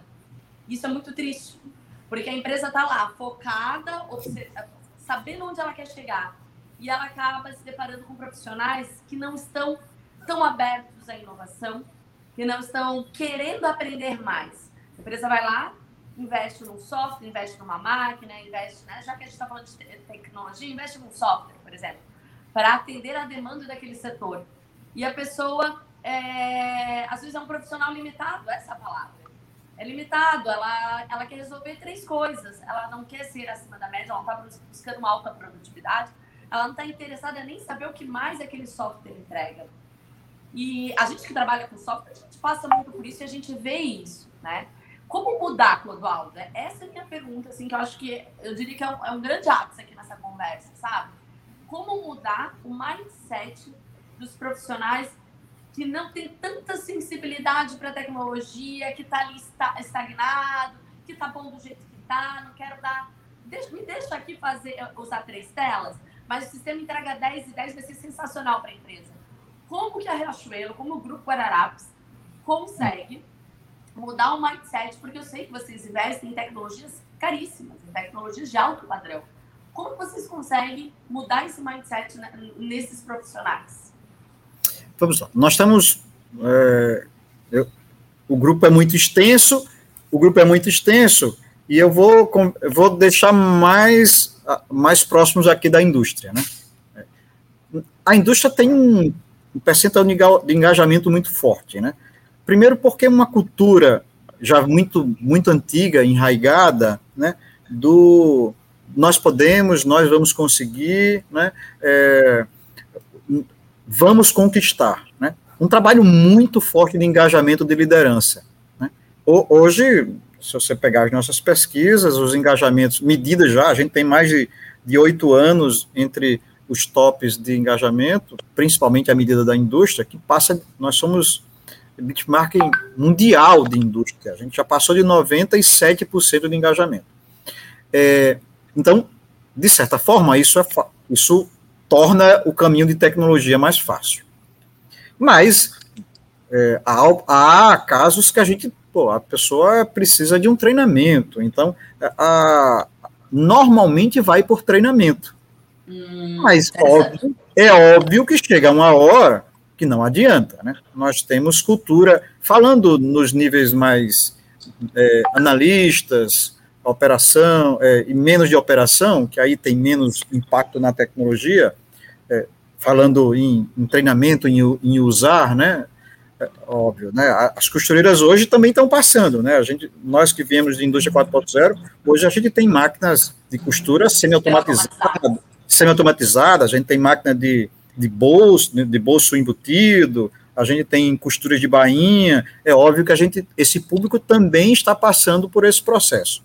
Isso é muito triste, porque a empresa está lá focada, sabendo onde ela quer chegar, e ela acaba se deparando com profissionais que não estão tão abertos à inovação, que não estão querendo aprender mais. A empresa vai lá, investe num software, investe numa máquina, investe, né? já que a gente está falando de tecnologia, investe num software, por exemplo, para atender a demanda daquele setor. E a pessoa, é, às vezes, é um profissional limitado, essa é palavra é limitado, ela, ela quer resolver três coisas. Ela não quer ser acima da média, ela está buscando uma alta produtividade, ela não está interessada nem saber o que mais aquele software entrega. E a gente que trabalha com software, a gente passa muito por isso e a gente vê isso, né? Como mudar, Clodoaldo? Essa é a minha pergunta, assim, que eu acho que eu diria que é um, é um grande ápice aqui nessa conversa, sabe? Como mudar o mindset dos profissionais que não tem tanta sensibilidade para a tecnologia, que está ali estagnado, que está bom do jeito que está, não quero dar. Deixa, me deixa aqui fazer, usar três telas, mas o sistema entrega 10 e 10 vai ser sensacional para a empresa. Como que a Riachuelo, como o Grupo Guararapes, consegue mudar o mindset? Porque eu sei que vocês investem em tecnologias caríssimas, em tecnologias de alto padrão. Como vocês conseguem mudar esse mindset nesses profissionais? Vamos lá. Nós estamos. É, eu, o grupo é muito extenso, o grupo é muito extenso, e eu vou, eu vou deixar mais, mais próximos aqui da indústria. Né? A indústria tem um, um percentual de engajamento muito forte. Né? Primeiro, porque é uma cultura já muito, muito antiga, enraigada, né? do nós podemos, nós vamos conseguir, né? É, vamos conquistar. Né? Um trabalho muito forte de engajamento de liderança. Né? Hoje, se você pegar as nossas pesquisas, os engajamentos, medidas já, a gente tem mais de de oito anos entre os tops de engajamento, principalmente a medida da indústria, que passa, nós somos benchmark mundial de indústria, a gente já passou de 97% de engajamento. É, então, de certa forma, isso, é, isso torna o caminho de tecnologia mais fácil. Mas é, há, há, casos que a gente, pô, a pessoa precisa de um treinamento, então a, normalmente vai por treinamento. Hum, Mas óbvio, é óbvio que chega uma hora que não adianta, né? Nós temos cultura, falando nos níveis mais é, analistas, operação é, e menos de operação, que aí tem menos impacto na tecnologia, é, falando em, em treinamento, em, em, usar, né? É, óbvio, né? As costureiras hoje também estão passando, né? A gente, nós que viemos de indústria 4.0, hoje a gente tem máquinas de costura semi-automatizadas, semi-automatizadas, a gente tem máquina de, de bolso, de bolso embutido, a gente tem costuras de bainha, é óbvio que a gente, esse público também está passando por esse processo.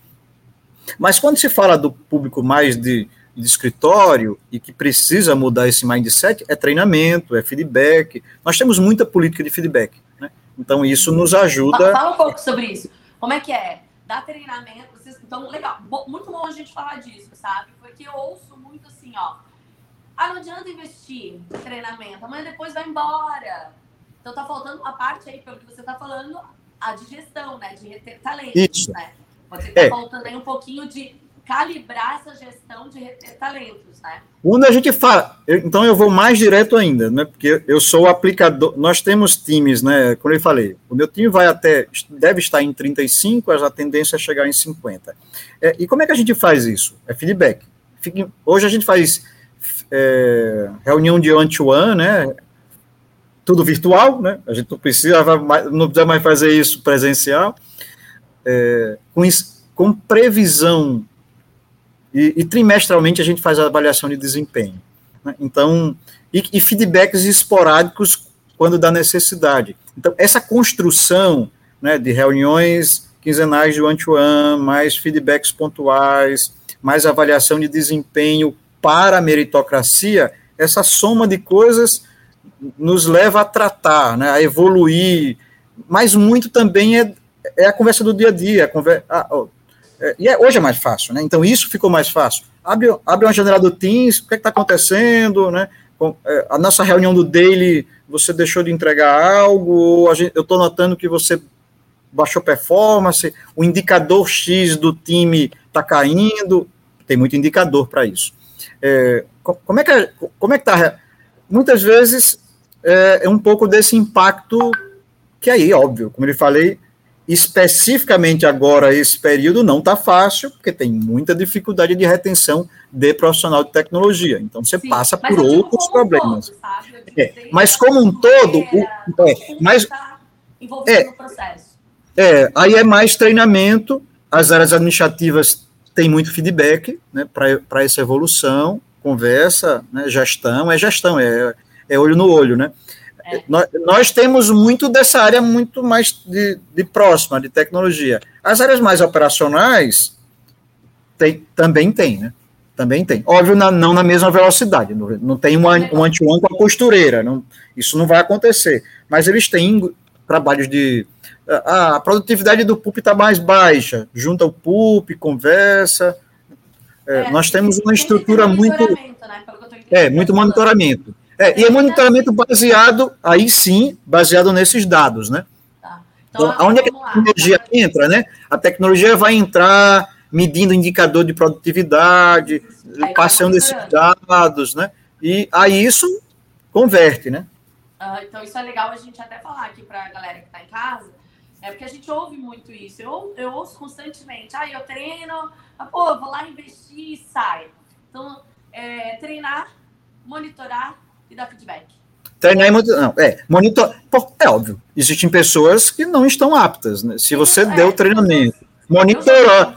Mas quando se fala do público mais de, de escritório e que precisa mudar esse mindset, é treinamento, é feedback. Nós temos muita política de feedback, né? Então isso nos ajuda. Fala um pouco sobre isso. Como é que é? Dar treinamento, vocês... então legal, muito bom a gente falar disso, sabe? Porque eu ouço muito assim, ó. Ah, não adianta investir em treinamento, amanhã depois vai embora. Então tá faltando uma parte aí, pelo que você tá falando, a de gestão, né? De reter talento. Isso. Né? Pode estar é. faltando aí um pouquinho de calibrar essa gestão de reter talentos, né? Quando a gente fala, eu, então eu vou mais direto ainda, né? Porque eu sou o aplicador, nós temos times, né? Como eu falei, o meu time vai até, deve estar em 35, a tendência é chegar em 50. É, e como é que a gente faz isso? É feedback. Hoje a gente faz é, reunião de one-to-one, né? Tudo virtual, né? A gente não precisa, não precisa mais fazer isso presencial é, com, com, previsão, e, e, trimestralmente a gente faz a avaliação de desempenho. Né? Então, e, e, feedbacks esporádicos quando dá necessidade. Então, essa construção né, de reuniões quinzenais de one-to-one, mais feedbacks pontuais, mais avaliação de desempenho para a meritocracia, essa soma de coisas nos leva a tratar, né, a evoluir, mas muito também é é a conversa do dia a dia. A conversa, oh, é, e é, hoje é mais fácil, né? Então isso ficou mais fácil. Abre, abre uma janela do Teams, o que é está acontecendo, né? É, a nossa reunião do Daily, você deixou de entregar algo, gente, eu estou notando que você baixou performance, o indicador X do time está caindo, tem muito indicador para isso. É, como é que como é que está? Muitas vezes é, é um pouco desse impacto que aí, óbvio, como eu falei, especificamente agora, esse período não está fácil, porque tem muita dificuldade de retenção de profissional de tecnologia. Então, você Sim, passa por outros problemas. Todo, é, mas, como um todo. O, é, mas, tá é, no processo. É, aí é mais treinamento, as áreas administrativas têm muito feedback né, para essa evolução, conversa, né, gestão, é gestão, é, é olho no olho, né? É. Nós, nós, temos muito dessa área muito mais de, de, próxima, de tecnologia. As áreas mais operacionais tem, também tem, né? Também tem. Óbvio, na, não na mesma velocidade. Não, não tem um, um anti-one com a costureira. Não, isso não vai acontecer. Mas eles têm trabalhos de. A, a produtividade do PUP está mais baixa. Junta o PUP, conversa. É, é, nós temos uma estrutura muito. Né? É, muito monitoramento. É, e é monitoramento baseado, aí sim, baseado nesses dados, né? Tá. Então, então onde é que a tecnologia entra, né? A tecnologia vai entrar medindo indicador de produtividade, aí passando esses dados, né? E aí isso converte, né? Uh, então isso é legal a gente até falar aqui para a galera que está em casa, é porque a gente ouve muito isso. Eu, eu ouço constantemente, ah, eu treino, ah, pô, vou lá investir e sai. Então, é, treinar, monitorar e dar feedback. Treinar e monitorar. Não, é, monitor, é óbvio, existem pessoas que não estão aptas. Né? Se você é, deu treinamento, monitorar.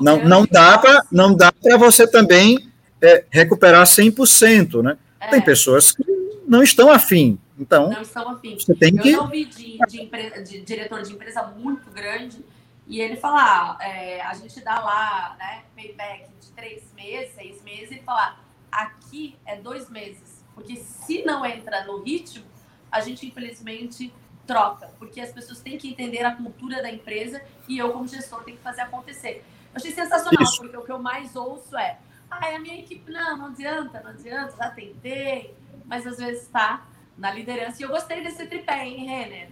Não, não dá para não dá para você também é, recuperar 100%, né? É. Tem pessoas que não estão afim. Então, não estão afim. Você tem eu que... já ouvi de, de, empresa, de diretor de empresa muito grande E ele fala, ah, é, a gente dá lá, né, payback de três meses, seis meses, e falar, aqui é dois meses. Porque se não entra no ritmo, a gente infelizmente troca, porque as pessoas têm que entender a cultura da empresa e eu, como gestor, tenho que fazer acontecer. Eu achei sensacional, Isso. porque o que eu mais ouço é, ah, a minha equipe, não, não adianta, não adianta, já tentei, mas às vezes está na liderança. E eu gostei desse tripé, hein, Renner?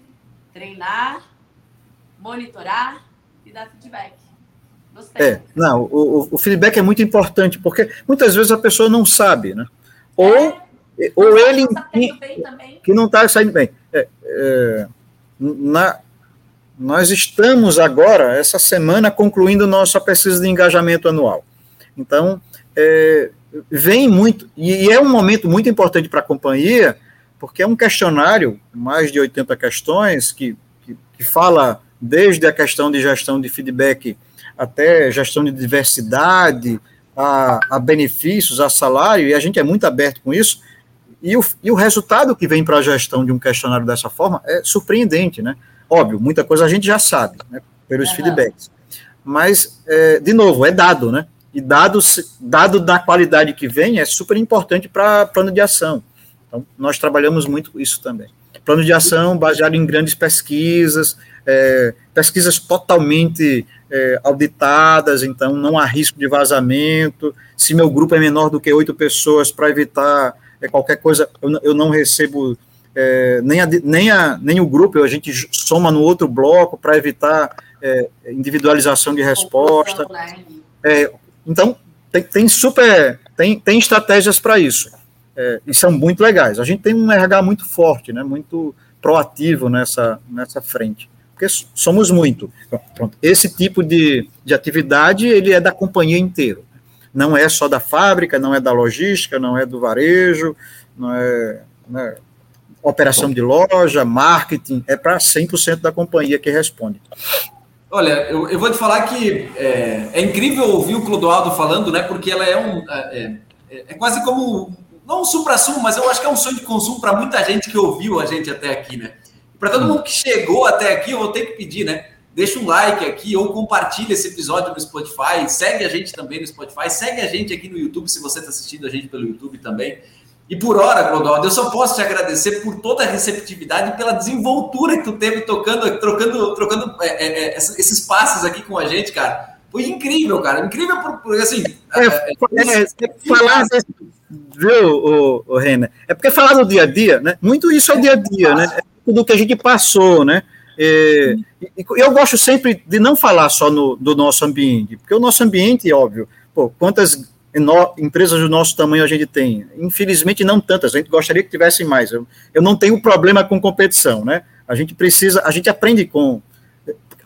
Treinar, monitorar e dar feedback. Gostei. É, não, o, o feedback é muito importante, porque muitas vezes a pessoa não sabe, né? Ou, é, ou ele tá que não está saindo bem. É, é, na, nós estamos agora, essa semana, concluindo nossa pesquisa de engajamento anual. Então, é, vem muito, e é um momento muito importante para a companhia, porque é um questionário, mais de 80 questões, que, que, que fala desde a questão de gestão de feedback até gestão de diversidade, a, a, benefícios, a salário, e a gente é muito aberto com isso, e o, e o resultado que vem para a gestão de um questionário dessa forma é surpreendente, né? Óbvio, muita coisa a gente já sabe, né, pelos uhum. feedbacks. Mas, é, de novo, é dado, né? E dado, dado da qualidade que vem é super importante para plano de ação. Então, nós trabalhamos muito isso também. Plano de ação baseado em grandes pesquisas, é, pesquisas totalmente é, auditadas, então não há risco de vazamento. Se meu grupo é menor do que oito pessoas, para evitar é, qualquer coisa, eu, eu não recebo é, nem, a, nem, a, nem o grupo, a gente soma no outro bloco para evitar é, individualização de resposta. Né? É, então, tem, tem, super, tem, tem estratégias para isso, é, e são muito legais. A gente tem um RH muito forte, né, muito proativo nessa, nessa frente, porque somos muito. Pronto, esse tipo de, de atividade, ele é da companhia inteira. Não é só da fábrica, não é da logística, não é do varejo, não é, é operação de loja, marketing, é para 100% da companhia que responde. Olha, eu, eu vou te falar que é, é, incrível ouvir o Clodoaldo falando, né? Porque ela é um. É, é, é quase como. Não um supra-sumo, mas eu acho que é um sonho de consumo para muita gente que ouviu a gente até aqui, né? Para todo mundo que chegou até aqui, eu vou ter que pedir, né? Deixa um like aqui ou compartilha esse episódio no Spotify. Segue a gente também no Spotify. Segue a gente aqui no YouTube, se você está assistindo a gente pelo YouTube também. E por hora, Clodoaldo, eu só posso te agradecer por toda a receptividade e pela desenvoltura que tu teve tocando, trocando, trocando é, é, é esses passos aqui com a gente, cara. Foi incrível, cara. Incrível porque, assim... É, é, é, é falar desse, viu, o, o Renan? É porque falar do dia a dia, né? Muito isso é o dia a dia, né? É tudo que a gente passou, né? E, eu gosto sempre de não falar só no, do nosso ambiente, porque o nosso ambiente, óbvio, pô, quantas empresas do nosso tamanho a gente tem? Infelizmente, não tantas, a gente gostaria que tivesse mais. Eu, eu não tenho problema com competição, né? A gente precisa, a gente aprende com.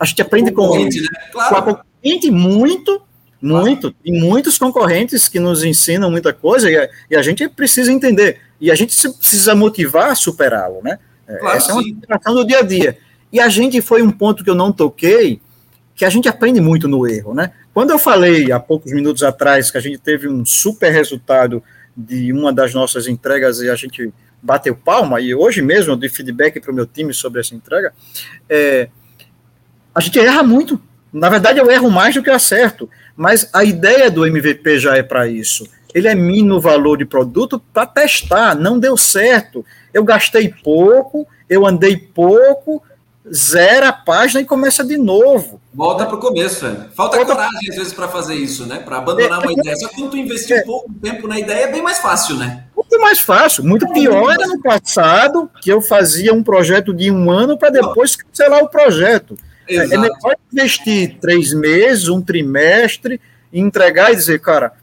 A gente aprende com, né? claro. com a concorrente muito, muito, e muitos concorrentes que nos ensinam muita coisa, e a, e a gente precisa entender. E a gente precisa motivar a superá-lo, né? É, claro, Essa sim. é uma situação do dia a dia. E a gente foi um ponto que eu não toquei, que a gente aprende muito no erro, né? Quando eu falei há poucos minutos atrás que a gente teve um super resultado de uma das nossas entregas e a gente bateu palma, e hoje mesmo eu dei feedback para o meu time sobre essa entrega, é, a gente erra muito. Na verdade, eu erro mais do que acerto, mas a ideia do MVP já é para isso. Ele é mínimo valor de produto para testar, não deu certo. Eu gastei pouco, eu andei pouco, zera a página e começa de novo. Volta para o começo, velho. Falta Volta... coragem, às vezes, para fazer isso, né? Para abandonar é, uma é, ideia. Só que quando tu investir é, um pouco tempo na ideia, é bem mais fácil, né? Muito mais fácil. Muito é, pior era no passado, que eu fazia um projeto de um ano para depois cancelar o projeto. Exato. É melhor investir três meses, um trimestre, entregar e dizer, cara,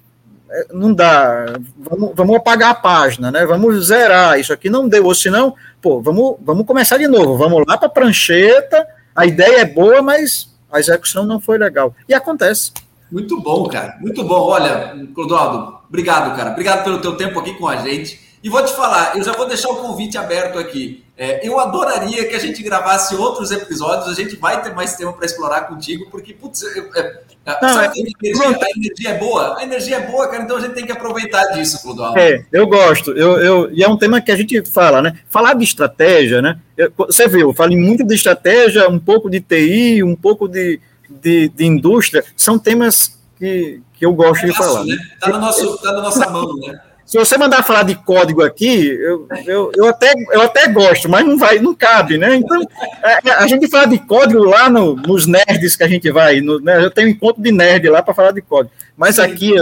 é, não dá, vamos, vamos apagar a página, né? Vamos zerar, isso aqui não deu, ou senão, pô, vamos, vamos começar de novo, vamos lá para a prancheta, a ideia é boa, mas a execução não foi legal. E acontece. Muito bom, cara, muito bom. Olha, Clodoaldo, obrigado, cara, obrigado pelo teu tempo aqui com a gente. E vou te falar, eu já vou deixar o convite aberto aqui. É, eu adoraria que a gente gravasse outros episódios, a gente vai ter mais tempo para explorar contigo, porque, putz, é, é, não, sabe, a, energia, a, energia, é boa? A energia é boa, cara, então a gente tem que aproveitar disso, Clodoaldo. É, eu gosto, eu, eu, e é um tema que a gente fala, né? Falar de estratégia, né? Eu, você viu, eu falei muito de estratégia, um pouco de TI, um pouco de de, de indústria, são temas que, que eu gosto é de falar. Né? Tá, no nosso, tá na nossa mão, né? Se você mandar falar de código aqui, eu, eu, eu, até, eu até gosto, mas não vai, não cabe, né? Então, a, é, a gente fala de código lá no, nos nerds que a gente vai, no, né? eu tenho um encontro de nerd lá para falar de código, mas Sim. aqui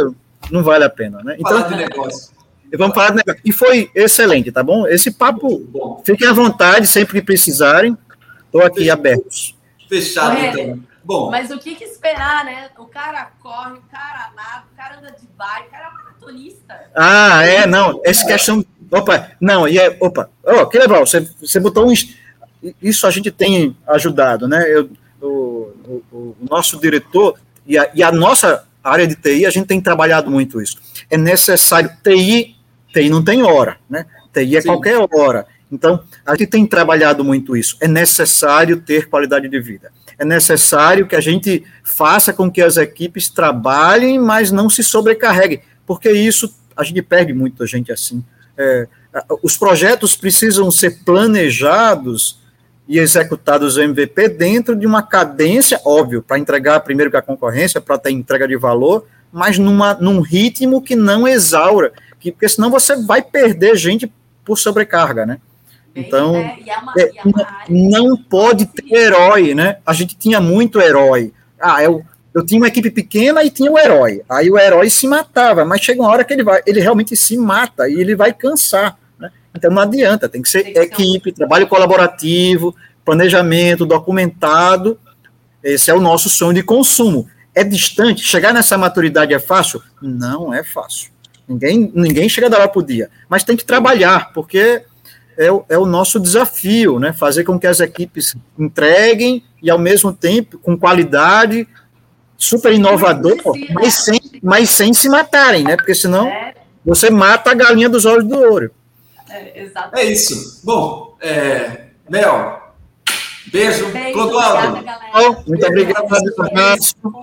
não vale a pena, né? Então, falar de negócio. Vamos falar de negócio. E foi excelente, tá bom? Esse papo, fiquem à vontade, sempre que precisarem, estou aqui Fechado. abertos. Fechado, então. Bom. Mas o que, que, esperar, né? O cara corre, o cara nada, o cara anda de bike, o cara é. Ah, é, não. Essa questão. Opa, não, e é. Opa, oh, que legal, você, você botou um. Isso a gente tem ajudado, né? Eu, o, o, o nosso diretor e a, e a nossa área de TI, a gente tem trabalhado muito isso. É necessário. TI, TI não tem hora, né? TI é Sim. qualquer hora. Então, a gente tem trabalhado muito isso. É necessário ter qualidade de vida é necessário que a gente faça com que as equipes trabalhem, mas não se sobrecarreguem, porque isso a gente perde muita gente assim. É, os projetos precisam ser planejados e executados o MVP dentro de uma cadência, óbvio, para entregar primeiro que a concorrência, para ter entrega de valor, mas numa, num ritmo que não exaura, que, porque senão você vai perder gente por sobrecarga, né? Então, é, é uma, é, não pode ter herói, né? A gente tinha muito herói. Ah, eu, eu tinha uma equipe pequena e tinha o herói. Aí o herói se matava, mas chega uma hora que ele vai, ele realmente se mata e ele vai cansar. Né? Então não adianta, tem que ser tem equipe, ser um... trabalho colaborativo, planejamento, documentado. Esse é o nosso sonho de consumo. É distante? Chegar nessa maturidade é fácil? Não é fácil. Ninguém, ninguém chega da hora para o dia. Mas tem que trabalhar, porque é o, é o nosso desafio, né? Fazer com que as equipes entreguem e, ao mesmo tempo, com qualidade, super inovador, mas sem, mas sem se matarem, né? Porque senão é. você mata a galinha dos olhos do ouro. É, é isso. Bom, é, Mel, beijo. beijo Clodoaldo. Obrigada, muito obrigado.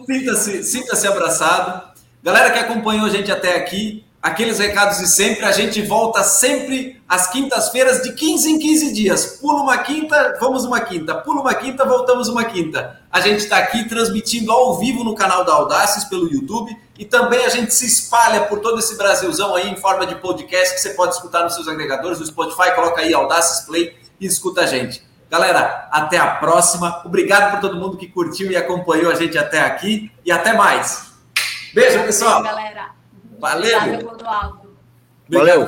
Sinta-se sinta abraçado. Galera que acompanhou a gente até aqui, aqueles recados de sempre. A gente volta sempre às quintas-feiras, de 15 em 15 dias. Pula uma quinta, vamos uma quinta. Pula uma quinta, voltamos uma quinta. A gente está aqui transmitindo ao vivo no canal da Audaces pelo YouTube e também a gente se espalha por todo esse Brasilzão aí em forma de podcast que você pode escutar nos seus agregadores, no Spotify, coloca aí Audaces Play e escuta a gente. Galera, até a próxima. Obrigado por todo mundo que curtiu e acompanhou a gente até aqui e até mais. Beijo, pessoal. Galera. Valeu. Obrigado, Valeu.